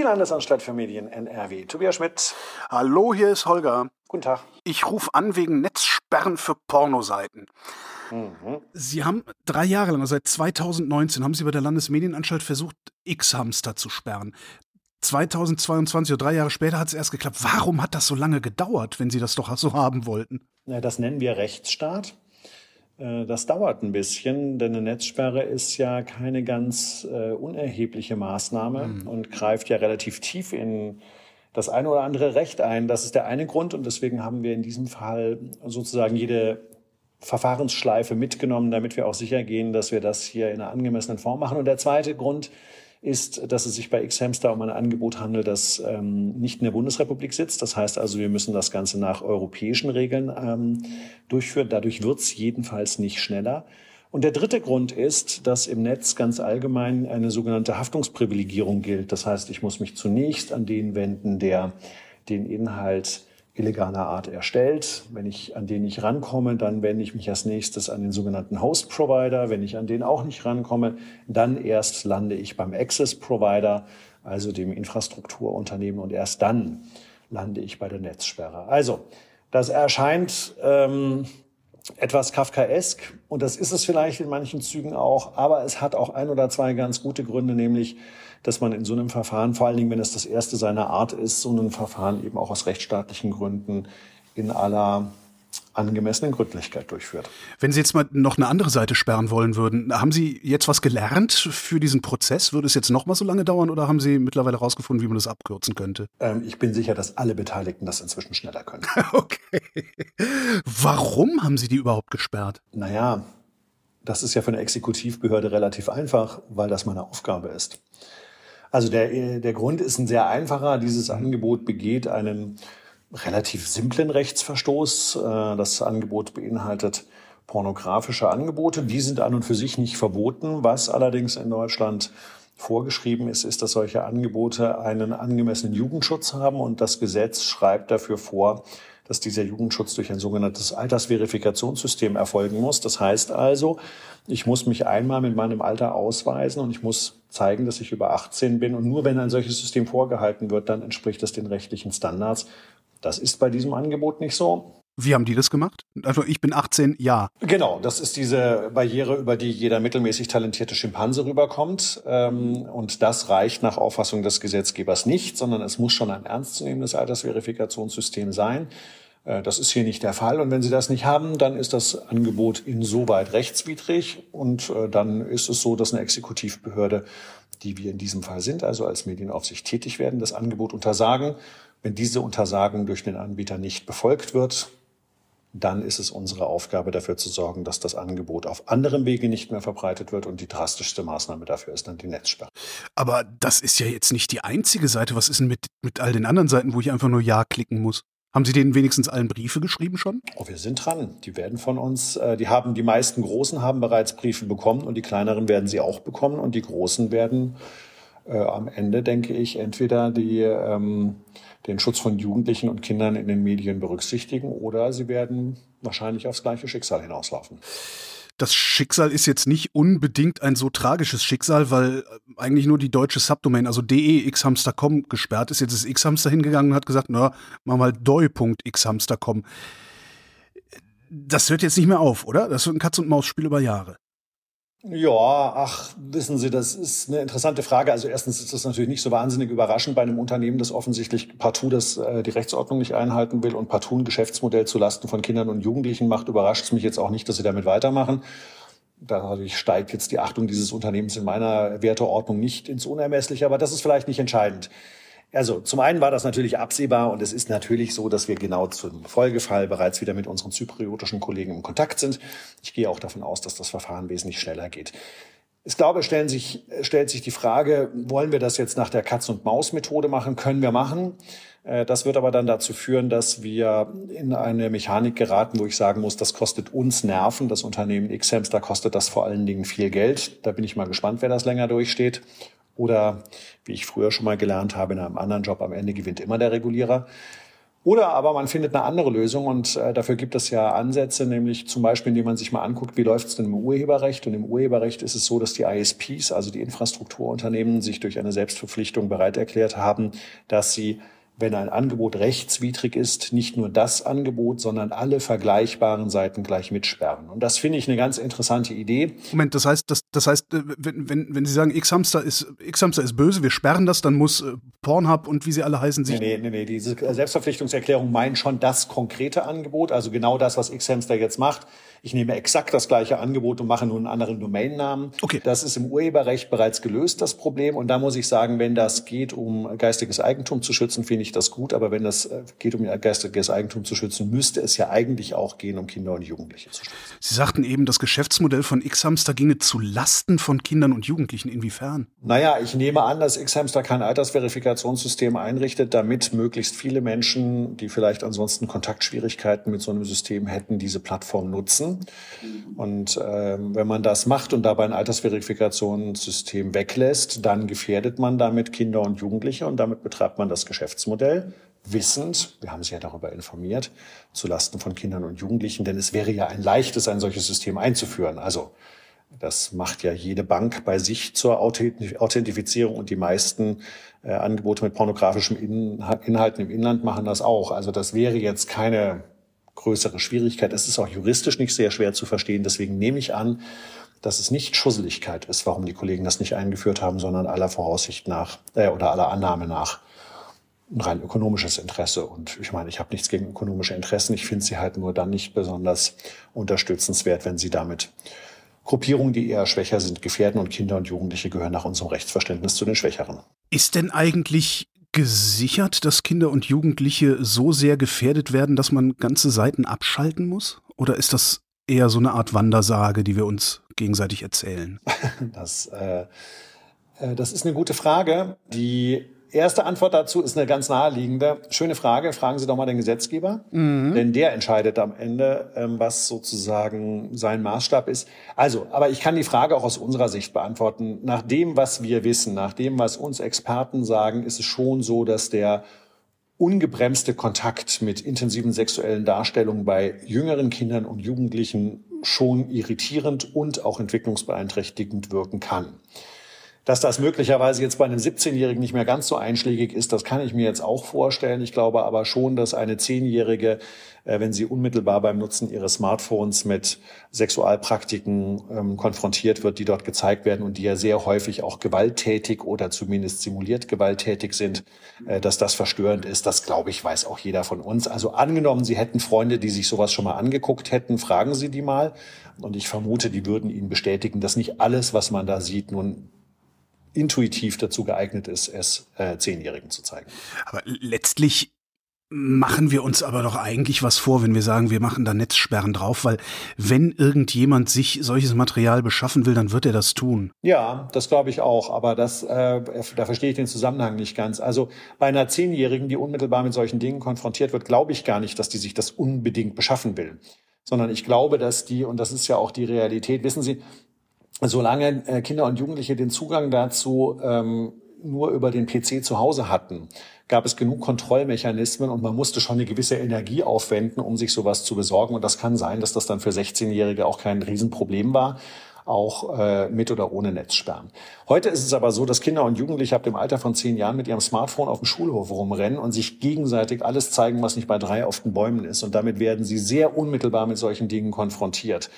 die Landesanstalt für Medien NRW. Tobias Schmidt. Hallo, hier ist Holger. Guten Tag. Ich rufe an wegen Netzsperren für Pornoseiten. Mhm. Sie haben drei Jahre lang, also seit 2019, haben Sie bei der Landesmedienanstalt versucht, X-Hamster zu sperren. 2022 oder drei Jahre später hat es erst geklappt. Warum hat das so lange gedauert, wenn Sie das doch so haben wollten? Das nennen wir Rechtsstaat. Äh, das dauert ein bisschen, denn eine Netzsperre ist ja keine ganz äh, unerhebliche Maßnahme mhm. und greift ja relativ tief in das eine oder andere Recht ein. Das ist der eine Grund und deswegen haben wir in diesem Fall sozusagen jede Verfahrensschleife mitgenommen, damit wir auch sicher gehen, dass wir das hier in einer angemessenen Form machen. Und der zweite Grund ist, dass es sich bei X-Hamster um ein Angebot handelt, das ähm, nicht in der Bundesrepublik sitzt. Das heißt also, wir müssen das Ganze nach europäischen Regeln ähm, durchführen. Dadurch wird es jedenfalls nicht schneller. Und der dritte Grund ist, dass im Netz ganz allgemein eine sogenannte Haftungsprivilegierung gilt. Das heißt, ich muss mich zunächst an den wenden, der den Inhalt illegaler Art erstellt. Wenn ich an den nicht rankomme, dann wende ich mich als nächstes an den sogenannten Host Provider. Wenn ich an den auch nicht rankomme, dann erst lande ich beim Access Provider, also dem Infrastrukturunternehmen, und erst dann lande ich bei der Netzsperre. Also, das erscheint ähm, etwas Kafkaesk und das ist es vielleicht in manchen Zügen auch, aber es hat auch ein oder zwei ganz gute Gründe, nämlich dass man in so einem Verfahren, vor allen Dingen, wenn es das erste seiner Art ist, so ein Verfahren eben auch aus rechtsstaatlichen Gründen in aller angemessenen Gründlichkeit durchführt. Wenn Sie jetzt mal noch eine andere Seite sperren wollen würden, haben Sie jetzt was gelernt für diesen Prozess? Würde es jetzt noch mal so lange dauern oder haben Sie mittlerweile herausgefunden, wie man das abkürzen könnte? Ähm, ich bin sicher, dass alle Beteiligten das inzwischen schneller können. okay. Warum haben Sie die überhaupt gesperrt? Naja, das ist ja für eine Exekutivbehörde relativ einfach, weil das meine Aufgabe ist. Also der, der Grund ist ein sehr einfacher. Dieses Angebot begeht einen relativ simplen Rechtsverstoß. Äh, das Angebot beinhaltet pornografische Angebote. Die sind an und für sich nicht verboten. Was allerdings in Deutschland vorgeschrieben ist, ist, dass solche Angebote einen angemessenen Jugendschutz haben und das Gesetz schreibt dafür vor, dass dieser Jugendschutz durch ein sogenanntes Altersverifikationssystem erfolgen muss. Das heißt also, ich muss mich einmal mit meinem Alter ausweisen und ich muss zeigen, dass ich über 18 bin. Und nur wenn ein solches System vorgehalten wird, dann entspricht das den rechtlichen Standards. Das ist bei diesem Angebot nicht so. Wie haben die das gemacht? Also ich bin 18, ja. Genau, das ist diese Barriere, über die jeder mittelmäßig talentierte Schimpanse rüberkommt. Ähm, und das reicht nach Auffassung des Gesetzgebers nicht, sondern es muss schon ein ernstzunehmendes Altersverifikationssystem sein. Äh, das ist hier nicht der Fall. Und wenn Sie das nicht haben, dann ist das Angebot insoweit rechtswidrig. Und äh, dann ist es so, dass eine Exekutivbehörde, die wir in diesem Fall sind, also als Medienaufsicht tätig werden, das Angebot untersagen. Wenn diese Untersagung durch den Anbieter nicht befolgt wird, dann ist es unsere Aufgabe, dafür zu sorgen, dass das Angebot auf anderem Wege nicht mehr verbreitet wird. Und die drastischste Maßnahme dafür ist dann die Netzsperre. Aber das ist ja jetzt nicht die einzige Seite. Was ist denn mit, mit all den anderen Seiten, wo ich einfach nur Ja klicken muss? Haben Sie denen wenigstens allen Briefe geschrieben schon? Oh, wir sind dran. Die werden von uns, äh, die haben, die meisten Großen haben bereits Briefe bekommen und die kleineren werden sie auch bekommen und die Großen werden äh, am Ende, denke ich, entweder die, ähm, den Schutz von Jugendlichen und Kindern in den Medien berücksichtigen oder sie werden wahrscheinlich aufs gleiche Schicksal hinauslaufen das Schicksal ist jetzt nicht unbedingt ein so tragisches Schicksal, weil äh, eigentlich nur die deutsche Subdomain, also de.xhamster.com gesperrt ist. Jetzt ist xhamster hingegangen und hat gesagt, na, wir halt doi.xhamster.com. Das hört jetzt nicht mehr auf, oder? Das wird ein Katz-und-Maus-Spiel über Jahre. Ja, ach, wissen Sie, das ist eine interessante Frage. Also erstens ist das natürlich nicht so wahnsinnig überraschend bei einem Unternehmen, das offensichtlich partout das, äh, die Rechtsordnung nicht einhalten will und partout ein Geschäftsmodell zulasten von Kindern und Jugendlichen macht, überrascht es mich jetzt auch nicht, dass sie damit weitermachen. Dadurch steigt jetzt die Achtung dieses Unternehmens in meiner Werteordnung nicht ins Unermessliche, aber das ist vielleicht nicht entscheidend. Also zum einen war das natürlich absehbar und es ist natürlich so, dass wir genau zum Folgefall bereits wieder mit unseren zypriotischen Kollegen im Kontakt sind. Ich gehe auch davon aus, dass das Verfahren wesentlich schneller geht. Ich glaube, stellen sich, stellt sich die Frage, wollen wir das jetzt nach der Katz-und-Maus-Methode machen? Können wir machen. Äh, das wird aber dann dazu führen, dass wir in eine Mechanik geraten, wo ich sagen muss, das kostet uns Nerven. Das Unternehmen X-Hamster kostet das vor allen Dingen viel Geld. Da bin ich mal gespannt, wer das länger durchsteht. Oder wie ich früher schon mal gelernt habe, in einem anderen Job, am Ende gewinnt immer der Regulierer. Oder aber man findet eine andere Lösung und äh, dafür gibt es ja Ansätze, nämlich zum Beispiel, indem man sich mal anguckt, wie läuft es denn im Urheberrecht. Und im Urheberrecht ist es so, dass die ISPs, also die Infrastrukturunternehmen, sich durch eine Selbstverpflichtung bereit erklärt haben, dass sie wenn ein Angebot rechtswidrig ist, nicht nur das Angebot, sondern alle vergleichbaren Seiten gleich mitsperren. Und das finde ich eine ganz interessante Idee. Moment, das heißt, das, das heißt, äh, wenn, wenn, wenn Sie sagen, X-Hamster ist, X-Hamster ist böse, wir sperren das, dann muss äh, Pornhub und wie sie alle heißen sich. Nee, nee, nee, diese Selbstverpflichtungserklärung meint schon das konkrete Angebot, also genau das, was X-Hamster jetzt macht ich nehme exakt das gleiche Angebot und mache nur einen anderen Domainnamen. Okay. Das ist im Urheberrecht bereits gelöst, das Problem. Und da muss ich sagen, wenn das geht, um geistiges Eigentum zu schützen, finde ich das gut. Aber wenn das äh, geht, um geistiges Eigentum zu schützen, müsste es ja eigentlich auch gehen, um Kinder und Jugendliche zu schützen. Sie sagten eben, das Geschäftsmodell von X-Hamster ginge zu Lasten von Kindern und Jugendlichen. Inwiefern? Naja, ich nehme an, dass X-Hamster kein Altersverifikationssystem einrichtet, damit möglichst viele Menschen, die vielleicht ansonsten Kontaktschwierigkeiten mit so einem System hätten, diese Plattform nutzen. Und ähm, wenn man das macht und dabei ein Altersverifikationssystem weglässt, dann gefährdet man damit Kinder und Jugendliche und damit betreibt man das Geschäftsmodell wissend, wir haben Sie ja darüber informiert, zu Lasten von Kindern und Jugendlichen, denn es wäre ja ein leichtes, ein solches System einzuführen. Also das macht ja jede Bank bei sich zur Authentifizierung und die meisten äh, Angebote mit pornografischem Inhalten im Inland machen das auch. Also das wäre jetzt keine größere Schwierigkeit. Es ist auch juristisch nicht sehr schwer zu verstehen. Deswegen nehme ich an, dass es nicht Schusseligkeit ist, warum die Kollegen das nicht eingeführt haben, sondern aller Voraussicht nach äh, oder aller Annahme nach ein rein ökonomisches Interesse. Und ich meine, ich habe nichts gegen ökonomische Interessen. Ich finde sie halt nur dann nicht besonders unterstützenswert, wenn sie damit Gruppierungen, die eher schwächer sind, gefährden und Kinder und Jugendliche gehören nach unserem Rechtsverständnis zu den Schwächeren. Ist denn eigentlich gesichert, dass Kinder und Jugendliche so sehr gefährdet werden, dass man ganze Seiten abschalten muss? Oder ist das eher so eine Art Wandersage, die wir uns gegenseitig erzählen? Das, äh, äh das ist eine gute Frage, die Erste Antwort dazu ist eine ganz naheliegende. Schöne Frage. Fragen Sie doch mal den Gesetzgeber, mhm. denn der entscheidet am Ende, ähm, was sozusagen sein Maßstab ist. Also, aber ich kann die Frage auch aus unserer Sicht beantworten. Nach dem, was wir wissen, nach dem, was uns Experten sagen, ist es schon so, dass der ungebremste Kontakt mit intensiven sexuellen Darstellungen bei jüngeren Kindern und Jugendlichen schon irritierend und auch entwicklungsbeeinträchtigend wirken kann. Dass das möglicherweise jetzt bei einem 17-Jährigen nicht mehr ganz so einschlägig ist, das kann ich mir jetzt auch vorstellen. Ich glaube aber schon, dass eine 10-Jährige, äh, wenn sie unmittelbar beim Nutzen ihres Smartphones mit Sexualpraktiken ähm, konfrontiert wird, die dort gezeigt werden und die ja sehr häufig auch gewalttätig oder zumindest simuliert gewalttätig sind, äh, dass das verstörend ist. Das glaube ich, weiß auch jeder von uns. Also angenommen, Sie hätten Freunde, die sich sowas schon mal angeguckt hätten, fragen Sie die mal. Und ich vermute, die würden Ihnen bestätigen, dass nicht alles, was man da sieht, nun intuitiv dazu geeignet ist, es äh, Zehnjährigen zu zeigen. Aber letztlich machen wir uns aber doch eigentlich was vor, wenn wir sagen, wir machen da Netzsperren drauf, weil wenn irgendjemand sich solches Material beschaffen will, dann wird er das tun. Ja, das glaube ich auch, aber das, äh, da verstehe ich den Zusammenhang nicht ganz. Also bei einer Zehnjährigen, die unmittelbar mit solchen Dingen konfrontiert wird, glaube ich gar nicht, dass die sich das unbedingt beschaffen will sondern ich glaube, dass die, und das ist ja auch die Realität, wissen Sie, solange äh, Kinder und Jugendliche den Zugang dazu ähm, nur über den PC zu Hause hatten, gab es genug Kontrollmechanismen und man musste schon eine gewisse Energie aufwenden, um sich sowas zu besorgen. Und das kann sein, dass das dann für 16-Jährige auch kein Riesenproblem war, auch äh, mit oder ohne Netzsperren. Heute ist es aber so, dass Kinder und Jugendliche ab dem Alter von zehn Jahren mit ihrem Smartphone auf dem Schulhof rumrennen und sich gegenseitig alles zeigen, was nicht bei drei auf den Bäumen ist. Und damit werden sie sehr unmittelbar mit solchen Dingen konfrontiert.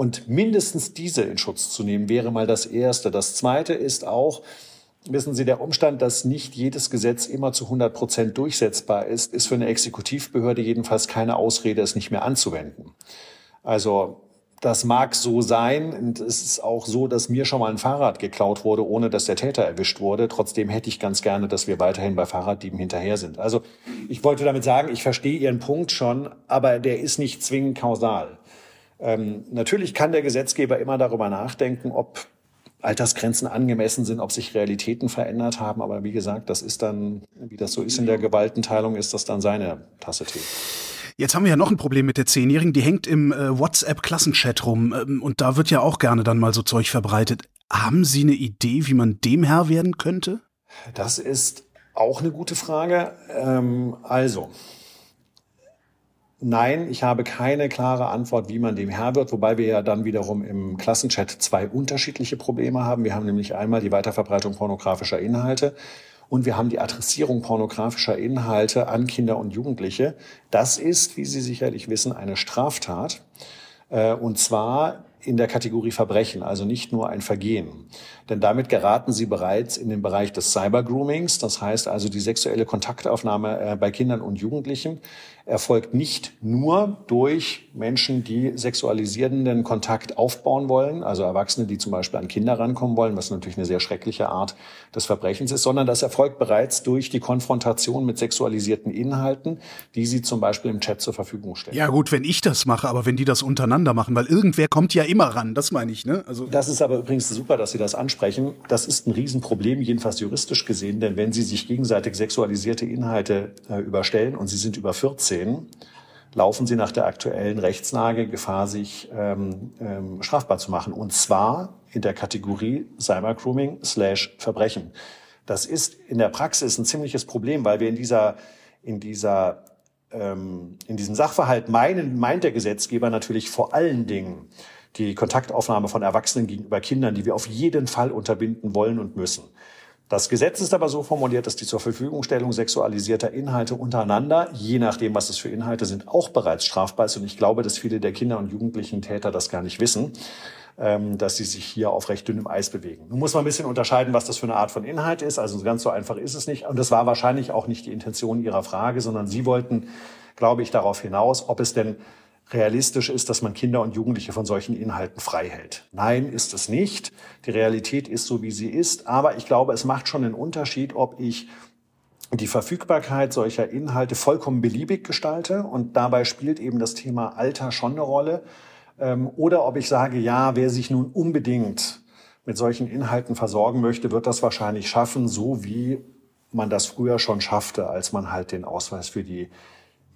Und mindestens diese in Schutz zu nehmen, wäre mal das Erste. Das Zweite ist auch, wissen Sie, der Umstand, dass nicht jedes Gesetz immer zu 100 Prozent durchsetzbar ist, ist für eine Exekutivbehörde jedenfalls keine Ausrede, es nicht mehr anzuwenden. Also das mag so sein. Und es ist auch so, dass mir schon mal ein Fahrrad geklaut wurde, ohne dass der Täter erwischt wurde. Trotzdem hätte ich ganz gerne, dass wir weiterhin bei Fahrraddieben hinterher sind. Also ich wollte damit sagen, ich verstehe Ihren Punkt schon, aber der ist nicht zwingend kausal. Ähm, natürlich kann der Gesetzgeber immer darüber nachdenken, ob Altersgrenzen angemessen sind, ob sich Realitäten verändert haben. Aber wie gesagt, das ist dann, wie das so ist in der Gewaltenteilung, ist das dann seine Tasse Tee. Jetzt haben wir ja noch ein Problem mit der Zehnjährigen. Die hängt im äh, WhatsApp-Klassenchat rum ähm, und da wird ja auch gerne dann mal so Zeug verbreitet. Haben Sie eine Idee, wie man dem Herr werden könnte? Das ist auch eine gute Frage. Ähm, also, Nein, ich habe keine klare Antwort, wie man dem Herr wird, wobei wir ja dann wiederum im Klassenchat zwei unterschiedliche Probleme haben. Wir haben nämlich einmal die Weiterverbreitung pornografischer Inhalte und wir haben die Adressierung pornografischer Inhalte an Kinder und Jugendliche. Das ist, wie Sie sicherlich wissen, eine Straftat. Äh, und zwar in der Kategorie Verbrechen, also nicht nur ein Vergehen. Denn damit geraten sie bereits in den Bereich des Cybergroomings, das heißt also die sexuelle Kontaktaufnahme äh, bei Kindern und Jugendlichen erfolgt nicht nur durch Menschen, die sexualisierenden Kontakt aufbauen wollen, also Erwachsene, die zum Beispiel an Kinder rankommen wollen, was natürlich eine sehr schreckliche Art des Verbrechens ist, sondern das erfolgt bereits durch die Konfrontation mit sexualisierten Inhalten, die sie zum Beispiel im Chat zur Verfügung stellen. Ja gut, wenn ich das mache, aber wenn die das untereinander machen, weil irgendwer kommt ja immer ran, das meine ich. Ne? Also das ist aber übrigens super, dass Sie das ansprechen. Das ist ein Riesenproblem, jedenfalls juristisch gesehen, denn wenn Sie sich gegenseitig sexualisierte Inhalte äh, überstellen und Sie sind über 14, laufen Sie nach der aktuellen Rechtslage Gefahr, sich ähm, ähm, strafbar zu machen. Und zwar in der Kategorie Cybergrooming slash Verbrechen. Das ist in der Praxis ein ziemliches Problem, weil wir in dieser, in dieser ähm, in diesem Sachverhalt meinen, meint der Gesetzgeber natürlich vor allen Dingen die Kontaktaufnahme von Erwachsenen gegenüber Kindern, die wir auf jeden Fall unterbinden wollen und müssen. Das Gesetz ist aber so formuliert, dass die zur Verfügungstellung sexualisierter Inhalte untereinander, je nachdem, was es für Inhalte sind, auch bereits strafbar ist. Und ich glaube, dass viele der Kinder und jugendlichen Täter das gar nicht wissen, ähm, dass sie sich hier auf recht dünnem Eis bewegen. Nun muss man ein bisschen unterscheiden, was das für eine Art von Inhalt ist. Also ganz so einfach ist es nicht. Und das war wahrscheinlich auch nicht die Intention Ihrer Frage, sondern Sie wollten, glaube ich, darauf hinaus, ob es denn realistisch ist, dass man Kinder und Jugendliche von solchen Inhalten frei hält. Nein, ist es nicht. Die Realität ist so, wie sie ist. Aber ich glaube, es macht schon einen Unterschied, ob ich die Verfügbarkeit solcher Inhalte vollkommen beliebig gestalte und dabei spielt eben das Thema Alter schon eine Rolle. Ähm, oder ob ich sage, ja, wer sich nun unbedingt mit solchen Inhalten versorgen möchte, wird das wahrscheinlich schaffen, so wie man das früher schon schaffte, als man halt den Ausweis für die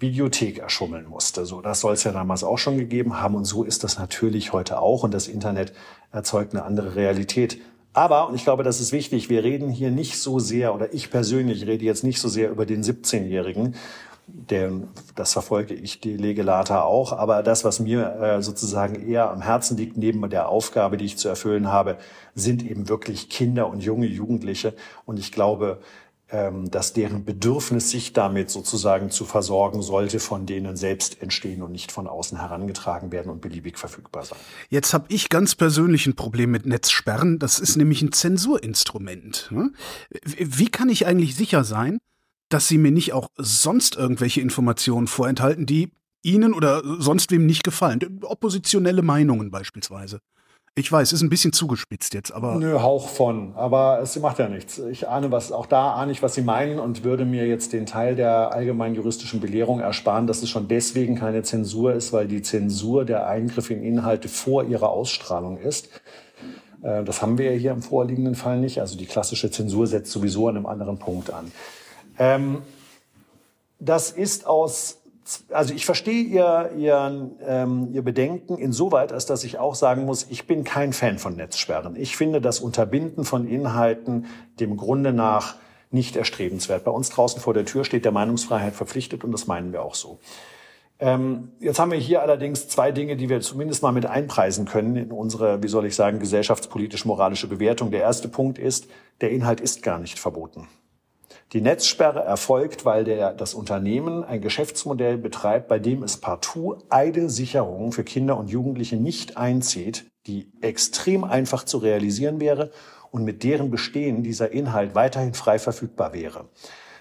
Videothek erschummeln musste. So, das soll es ja damals auch schon gegeben haben und so ist das natürlich heute auch und das Internet erzeugt eine andere Realität. Aber, und ich glaube, das ist wichtig, wir reden hier nicht so sehr, oder ich persönlich rede jetzt nicht so sehr über den 17-Jährigen, der, das verfolge ich die Legelata auch, aber das, was mir äh, sozusagen eher am Herzen liegt, neben der Aufgabe, die ich zu erfüllen habe, sind eben wirklich Kinder und junge Jugendliche. Und ich glaube, dass deren Bedürfnis, sich damit sozusagen zu versorgen sollte, von denen selbst entstehen und nicht von außen herangetragen werden und beliebig verfügbar sein. Jetzt habe ich ganz persönlich ein Problem mit Netzsperren. Das ist nämlich ein Zensurinstrument. Ne? Wie kann ich eigentlich sicher sein, dass Sie mir nicht auch sonst irgendwelche Informationen vorenthalten, die Ihnen oder sonst wem nicht gefallen? Oppositionelle Meinungen beispielsweise. Ich weiß, ist ein bisschen zugespitzt jetzt, aber. Nö, Hauch von. Aber es macht ja nichts. Ich ahne was, auch da ahne ich, was Sie meinen und würde mir jetzt den Teil der allgemeinen juristischen Belehrung ersparen, dass es schon deswegen keine Zensur ist, weil die Zensur der Eingriff in Inhalte vor ihrer Ausstrahlung ist. Äh, das haben wir ja hier im vorliegenden Fall nicht. Also die klassische Zensur setzt sowieso an einem anderen Punkt an. Ähm, das ist aus also ich verstehe Ihr, Ihr, ähm, Ihr Bedenken insoweit, als dass ich auch sagen muss, ich bin kein Fan von Netzsperren. Ich finde das Unterbinden von Inhalten dem Grunde nach nicht erstrebenswert. Bei uns draußen vor der Tür steht der Meinungsfreiheit verpflichtet und das meinen wir auch so. Ähm, jetzt haben wir hier allerdings zwei Dinge, die wir zumindest mal mit einpreisen können in unsere, wie soll ich sagen, gesellschaftspolitisch-moralische Bewertung. Der erste Punkt ist, der Inhalt ist gar nicht verboten. Die Netzsperre erfolgt, weil der, das Unternehmen ein Geschäftsmodell betreibt, bei dem es partout eine Sicherung für Kinder und Jugendliche nicht einzieht, die extrem einfach zu realisieren wäre und mit deren Bestehen dieser Inhalt weiterhin frei verfügbar wäre.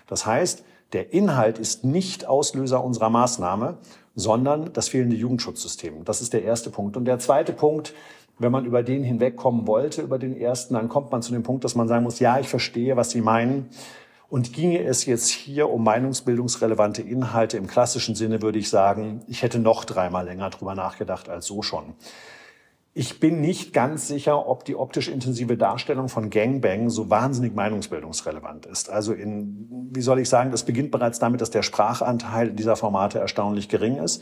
Das heißt, der Inhalt ist nicht Auslöser unserer Maßnahme, sondern das fehlende Jugendschutzsystem. Das ist der erste Punkt. Und der zweite Punkt, wenn man über den hinwegkommen wollte, über den ersten, dann kommt man zu dem Punkt, dass man sagen muss, ja, ich verstehe, was Sie meinen. Und ginge es jetzt hier um meinungsbildungsrelevante Inhalte im klassischen Sinne, würde ich sagen, ich hätte noch dreimal länger drüber nachgedacht als so schon. Ich bin nicht ganz sicher, ob die optisch intensive Darstellung von Gangbang so wahnsinnig meinungsbildungsrelevant ist. Also in, wie soll ich sagen, das beginnt bereits damit, dass der Sprachanteil dieser Formate erstaunlich gering ist.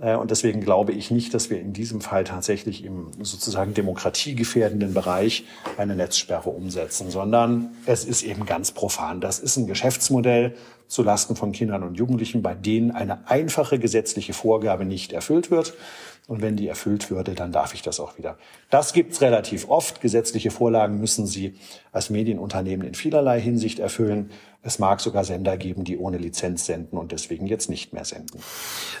Äh, und deswegen glaube ich nicht, dass wir in diesem Fall tatsächlich im sozusagen demokratiegefährdenden Bereich eine Netzsperre umsetzen, sondern es ist eben ganz profan. Das ist ein Geschäftsmodell zulasten von Kindern und Jugendlichen, bei denen eine einfache gesetzliche Vorgabe nicht erfüllt wird. Und wenn die erfüllt würde, dann darf ich das auch wieder. Das gibt's relativ oft. Gesetzliche Vorlagen müssen Sie als Medienunternehmen in vielerlei Hinsicht erfüllen. Es mag sogar Sender geben, die ohne Lizenz senden und deswegen jetzt nicht mehr senden.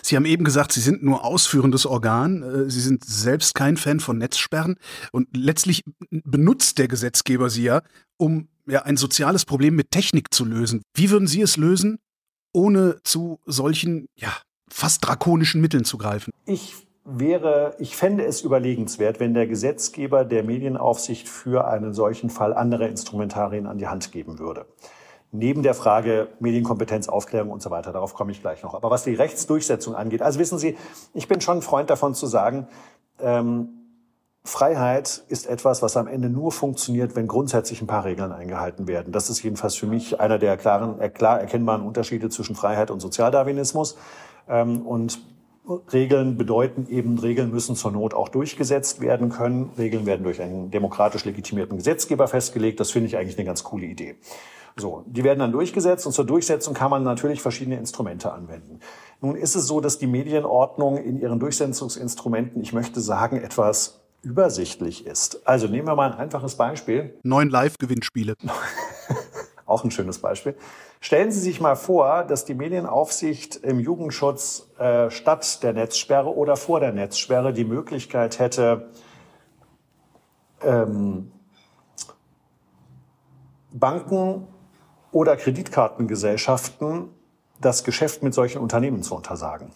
Sie haben eben gesagt, Sie sind nur ausführendes Organ. Äh, Sie sind selbst kein Fan von Netzsperren. Und letztlich benutzt der Gesetzgeber Sie ja, um ja, ein soziales Problem mit Technik zu lösen. Wie würden Sie es lösen, ohne zu solchen, ja, fast drakonischen Mitteln zu greifen? Ich wäre, ich fände es überlegenswert, wenn der Gesetzgeber der Medienaufsicht für einen solchen Fall andere Instrumentarien an die Hand geben würde. Neben der Frage Medienkompetenz, Aufklärung und so weiter, darauf komme ich gleich noch. Aber was die Rechtsdurchsetzung angeht, also wissen Sie, ich bin schon ein Freund davon zu sagen, ähm, Freiheit ist etwas, was am Ende nur funktioniert, wenn grundsätzlich ein paar Regeln eingehalten werden. Das ist jedenfalls für mich einer der klaren, klar erkennbaren Unterschiede zwischen Freiheit und Sozialdarwinismus. Ähm, und Regeln bedeuten eben, Regeln müssen zur Not auch durchgesetzt werden können. Regeln werden durch einen demokratisch legitimierten Gesetzgeber festgelegt. Das finde ich eigentlich eine ganz coole Idee. So, die werden dann durchgesetzt und zur Durchsetzung kann man natürlich verschiedene Instrumente anwenden. Nun ist es so, dass die Medienordnung in ihren Durchsetzungsinstrumenten, ich möchte sagen, etwas übersichtlich ist. Also nehmen wir mal ein einfaches Beispiel. Neun Live-Gewinnspiele. Auch ein schönes Beispiel. Stellen Sie sich mal vor, dass die Medienaufsicht im Jugendschutz äh, statt der Netzsperre oder vor der Netzsperre die Möglichkeit hätte, ähm, Banken oder Kreditkartengesellschaften das Geschäft mit solchen Unternehmen zu untersagen.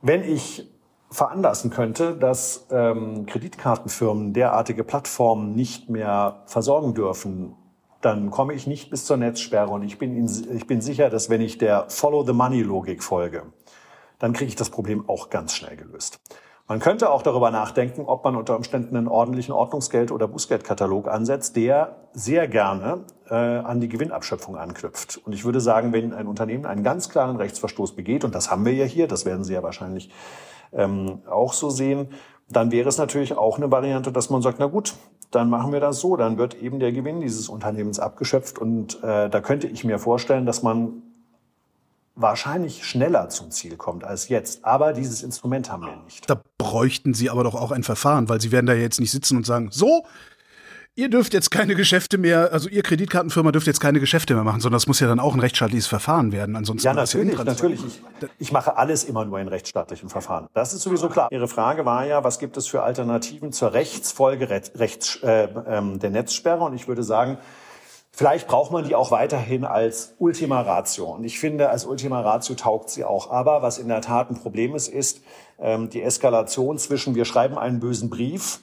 Wenn ich veranlassen könnte, dass ähm, Kreditkartenfirmen derartige Plattformen nicht mehr versorgen dürfen, dann komme ich nicht bis zur Netzsperre. Und ich bin, in, ich bin sicher, dass wenn ich der Follow-the-Money-Logik folge, dann kriege ich das Problem auch ganz schnell gelöst. Man könnte auch darüber nachdenken, ob man unter Umständen einen ordentlichen Ordnungsgeld- oder Bußgeldkatalog ansetzt, der sehr gerne äh, an die Gewinnabschöpfung anknüpft. Und ich würde sagen, wenn ein Unternehmen einen ganz klaren Rechtsverstoß begeht, und das haben wir ja hier, das werden Sie ja wahrscheinlich ähm, auch so sehen, dann wäre es natürlich auch eine Variante, dass man sagt, na gut, dann machen wir das so, dann wird eben der Gewinn dieses Unternehmens abgeschöpft und äh, da könnte ich mir vorstellen, dass man wahrscheinlich schneller zum Ziel kommt als jetzt. Aber dieses Instrument haben wir nicht. Da bräuchten Sie aber doch auch ein Verfahren, weil Sie werden da jetzt nicht sitzen und sagen, so, ihr dürft jetzt keine Geschäfte mehr, also ihr Kreditkartenfirma dürft jetzt keine Geschäfte mehr machen, sondern das muss ja dann auch ein rechtsstaatliches Verfahren werden. Ansonsten ja, natürlich, ja natürlich. Ich, ich, mache alles immer nur in rechtsstaatlichen Verfahren. Das ist sowieso klar. Ihre Frage war ja, was gibt es für Alternativen zur Rechtsfolge rechts, äh, äh, der Netzsperre? Und ich würde sagen, Vielleicht braucht man die auch weiterhin als Ultima Ratio. Und ich finde, als Ultima Ratio taugt sie auch. Aber was in der Tat ein Problem ist, ist ähm, die Eskalation zwischen wir schreiben einen bösen Brief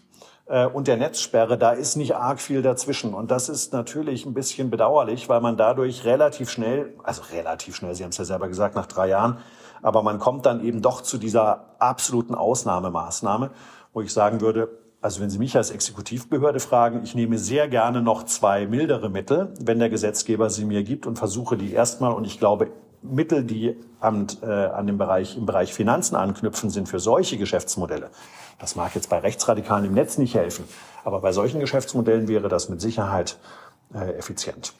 und der Netzsperre, da ist nicht arg viel dazwischen. Und das ist natürlich ein bisschen bedauerlich, weil man dadurch relativ schnell, also relativ schnell, Sie haben es ja selber gesagt, nach drei Jahren, aber man kommt dann eben doch zu dieser absoluten Ausnahmemaßnahme, wo ich sagen würde, also wenn Sie mich als Exekutivbehörde fragen, ich nehme sehr gerne noch zwei mildere Mittel, wenn der Gesetzgeber sie mir gibt und versuche die erstmal, und ich glaube, Mittel, die an, äh, an dem Bereich, im Bereich Finanzen anknüpfen, sind für solche Geschäftsmodelle das mag jetzt bei Rechtsradikalen im Netz nicht helfen, aber bei solchen Geschäftsmodellen wäre das mit Sicherheit äh, effizient.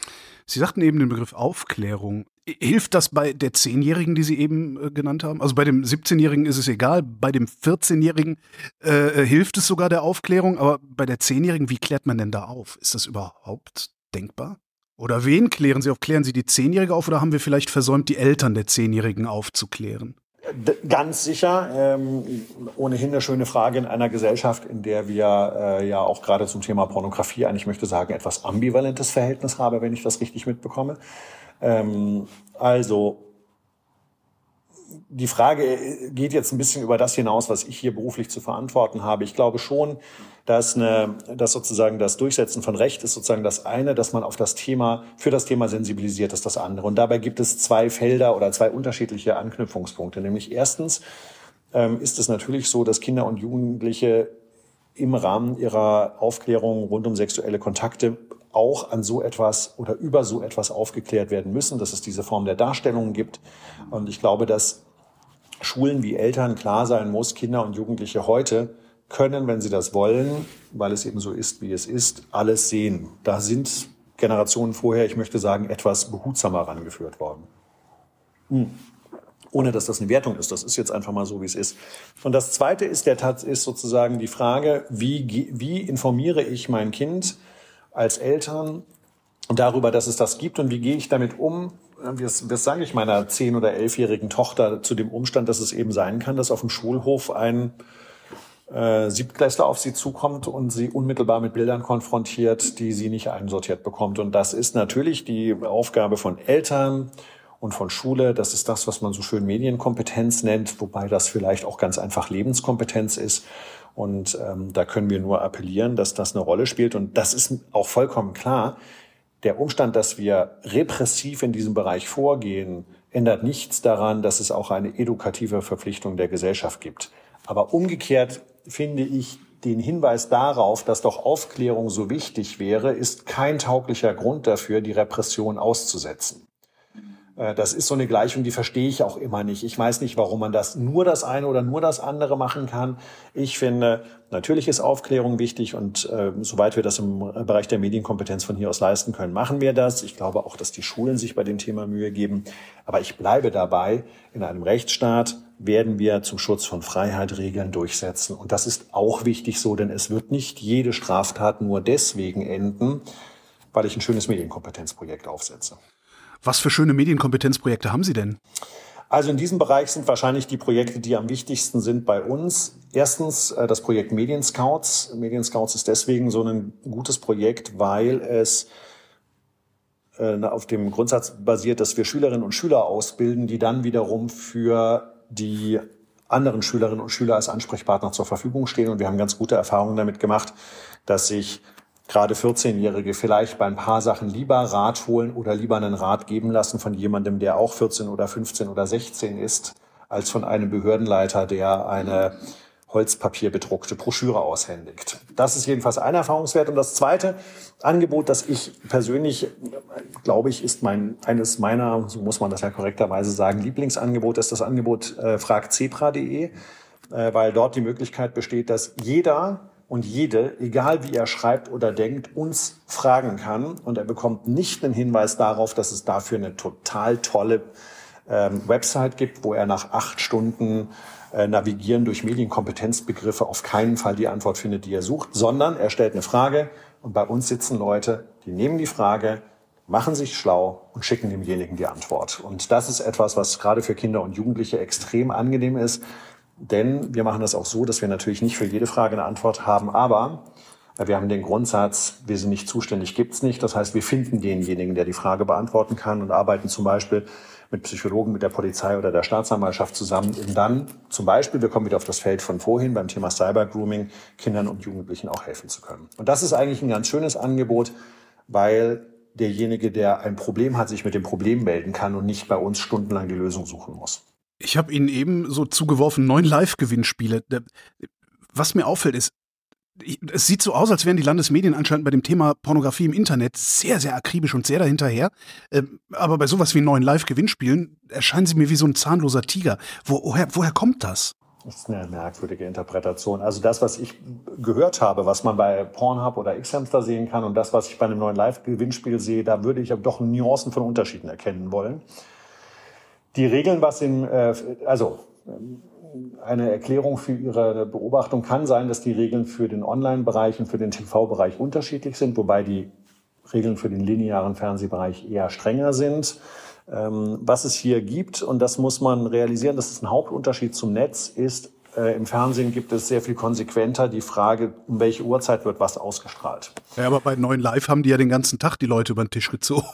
Sie sagten eben den Begriff Aufklärung. Hilft das bei der Zehnjährigen, die Sie eben äh, genannt haben? Also bei dem 17-Jährigen ist es egal, bei dem 14-Jährigen äh, hilft es sogar der Aufklärung, aber bei der Zehnjährigen, wie klärt man denn da auf? Ist das überhaupt denkbar? Oder wen klären Sie auf? Klären Sie die Zehnjährige auf oder haben wir vielleicht versäumt, die Eltern der Zehnjährigen aufzuklären? Ganz sicher. Ähm, ohnehin eine schöne Frage in einer Gesellschaft, in der wir äh, ja auch gerade zum Thema Pornografie eigentlich, möchte sagen, etwas ambivalentes Verhältnis haben, wenn ich das richtig mitbekomme. Ähm, also die Frage geht jetzt ein bisschen über das hinaus, was ich hier beruflich zu verantworten habe. Ich glaube schon, dass, eine, dass sozusagen das Durchsetzen von Recht ist sozusagen das eine, dass man auf das Thema, für das Thema sensibilisiert ist das andere. Und dabei gibt es zwei Felder oder zwei unterschiedliche Anknüpfungspunkte. Nämlich erstens ähm, ist es natürlich so, dass Kinder und Jugendliche im Rahmen ihrer Aufklärung rund um sexuelle Kontakte auch an so etwas oder über so etwas aufgeklärt werden müssen, dass es diese Form der Darstellung gibt. Und ich glaube, dass Schulen wie Eltern klar sein muss, Kinder und Jugendliche heute können, wenn sie das wollen, weil es eben so ist, wie es ist, alles sehen. Da sind Generationen vorher, ich möchte sagen, etwas behutsamer rangeführt worden. Hm. Ohne dass das eine Wertung ist. Das ist jetzt einfach mal so, wie es ist. Und das Zweite ist, der Tat ist sozusagen die Frage, wie, wie informiere ich mein Kind als Eltern darüber, dass es das gibt und wie gehe ich damit um, was, was sage ich meiner zehn- oder elfjährigen Tochter zu dem Umstand, dass es eben sein kann, dass auf dem Schulhof ein äh, Siebtklässler auf sie zukommt und sie unmittelbar mit Bildern konfrontiert, die sie nicht einsortiert bekommt. Und das ist natürlich die Aufgabe von Eltern und von Schule. Das ist das, was man so schön Medienkompetenz nennt, wobei das vielleicht auch ganz einfach Lebenskompetenz ist. Und ähm, da können wir nur appellieren, dass das eine Rolle spielt. Und das ist auch vollkommen klar. Der Umstand, dass wir repressiv in diesem Bereich vorgehen, ändert nichts daran, dass es auch eine edukative Verpflichtung der Gesellschaft gibt. Aber umgekehrt finde ich den Hinweis darauf, dass doch Aufklärung so wichtig wäre, ist kein tauglicher Grund dafür, die Repression auszusetzen. Äh, das ist so eine Gleichung, die verstehe ich auch immer nicht. Ich weiß nicht, warum man das nur das eine oder nur das andere machen kann. Ich finde, natürlich ist Aufklärung wichtig und äh, soweit wir das im Bereich der Medienkompetenz von hier aus leisten können, machen wir das. Ich glaube auch, dass die Schulen sich bei dem Thema Mühe geben. Aber ich bleibe dabei, in einem Rechtsstaat werden wir zum Schutz von Freiheit Regeln durchsetzen. Und das ist auch wichtig so, denn es wird nicht jede Straftat nur deswegen enden, weil ich ein schönes Medienkompetenzprojekt aufsetze. Was für schöne Medienkompetenzprojekte haben Sie denn? Also in diesem Bereich sind wahrscheinlich die Projekte, die am wichtigsten sind bei uns. Erstens äh, das Projekt Medien Scouts. Medien Scouts ist deswegen so ein gutes Projekt, weil es äh, auf dem Grundsatz basiert, dass wir Schülerinnen und Schüler ausbilden, die dann wiederum für die anderen Schülerinnen und Schüler als Ansprechpartner zur Verfügung stehen. Und wir haben ganz gute Erfahrungen damit gemacht, dass sich gerade 14-Jährige vielleicht bei ein paar Sachen lieber Rat holen oder lieber einen Rat geben lassen von jemandem, der auch 14 oder 15 oder 16 ist, als von einem Behördenleiter, der eine Holzpapier bedruckte Broschüre aushändigt. Das ist jedenfalls ein Erfahrungswert. Und das zweite Angebot, das ich persönlich, glaube ich, ist mein, eines meiner, so muss man das ja korrekterweise sagen, Lieblingsangebot ist das Angebot äh, fragzebra.de, äh, weil dort die Möglichkeit besteht, dass jeder und jede, egal wie er schreibt oder denkt, uns fragen kann. Und er bekommt nicht einen Hinweis darauf, dass es dafür eine total tolle ähm, Website gibt, wo er nach acht Stunden äh, Navigieren durch Medienkompetenzbegriffe auf keinen Fall die Antwort findet, die er sucht, sondern er stellt eine Frage und bei uns sitzen Leute, die nehmen die Frage, machen sich schlau und schicken demjenigen die Antwort. Und das ist etwas, was gerade für Kinder und Jugendliche extrem angenehm ist, denn wir machen das auch so, dass wir natürlich nicht für jede Frage eine Antwort haben, aber wir haben den Grundsatz, wir sind nicht zuständig, gibt's nicht. Das heißt, wir finden denjenigen, der die Frage beantworten kann und arbeiten zum Beispiel mit Psychologen, mit der Polizei oder der Staatsanwaltschaft zusammen, um dann zum Beispiel, wir kommen wieder auf das Feld von vorhin beim Thema Cybergrooming, Kindern und Jugendlichen auch helfen zu können. Und das ist eigentlich ein ganz schönes Angebot, weil derjenige, der ein Problem hat, sich mit dem Problem melden kann und nicht bei uns stundenlang die Lösung suchen muss. Ich habe Ihnen eben so zugeworfen, neun Live-Gewinnspiele. Was mir auffällt, ist, es sieht so aus, als wären die Landesmedien anscheinend bei dem Thema Pornografie im Internet sehr, sehr akribisch und sehr dahinterher. Ähm, aber bei sowas wie neuen Live-Gewinnspielen erscheinen sie mir wie so ein zahnloser Tiger. woher, woher kommt das? Das ist eine merkwürdige Interpretation. Also das, was ich gehört habe, was man bei Pornhub oder X-Hamster sehen kann und das, was ich bei einem neuen Live-Gewinnspiel sehe, da würde ich doch Nuancen von Unterschieden erkennen wollen. Die Regeln, was im, äh, also eine Erklärung für Ihre Beobachtung kann sein, dass die Regeln für den Online-Bereich und für den TV-Bereich unterschiedlich sind, wobei die Regeln für den linearen Fernsehbereich eher strenger sind. Ähm, was es hier gibt, und das muss man realisieren, das ist ein Hauptunterschied zum Netz, ist, äh, im Fernsehen gibt es sehr viel konsequenter die Frage, um welche Uhrzeit wird was ausgestrahlt. Ja, aber bei neuen Live haben die ja den ganzen Tag die Leute über den Tisch gezogen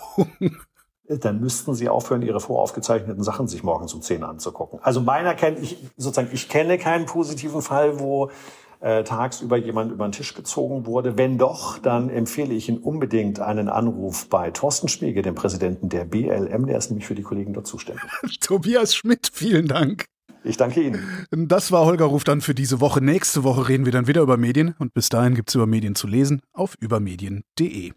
dann müssten sie aufhören, ihre voraufgezeichneten Sachen sich morgens um 10 anzugucken. Also meiner kennt ich sozusagen, ich kenne keinen positiven Fall, wo äh, tagsüber jemand über den Tisch gezogen wurde. Wenn doch, dann empfehle ich Ihnen unbedingt einen Anruf bei Thorsten Spiegel, dem Präsidenten der BLM. Der ist nämlich für die Kollegen dort zuständig. Tobias Schmidt, vielen Dank. Ich danke Ihnen. Das war Holger Ruf dann für diese Woche. Nächste Woche reden wir dann wieder über Medien und bis dahin gibt es über Medien zu lesen auf übermedien.de.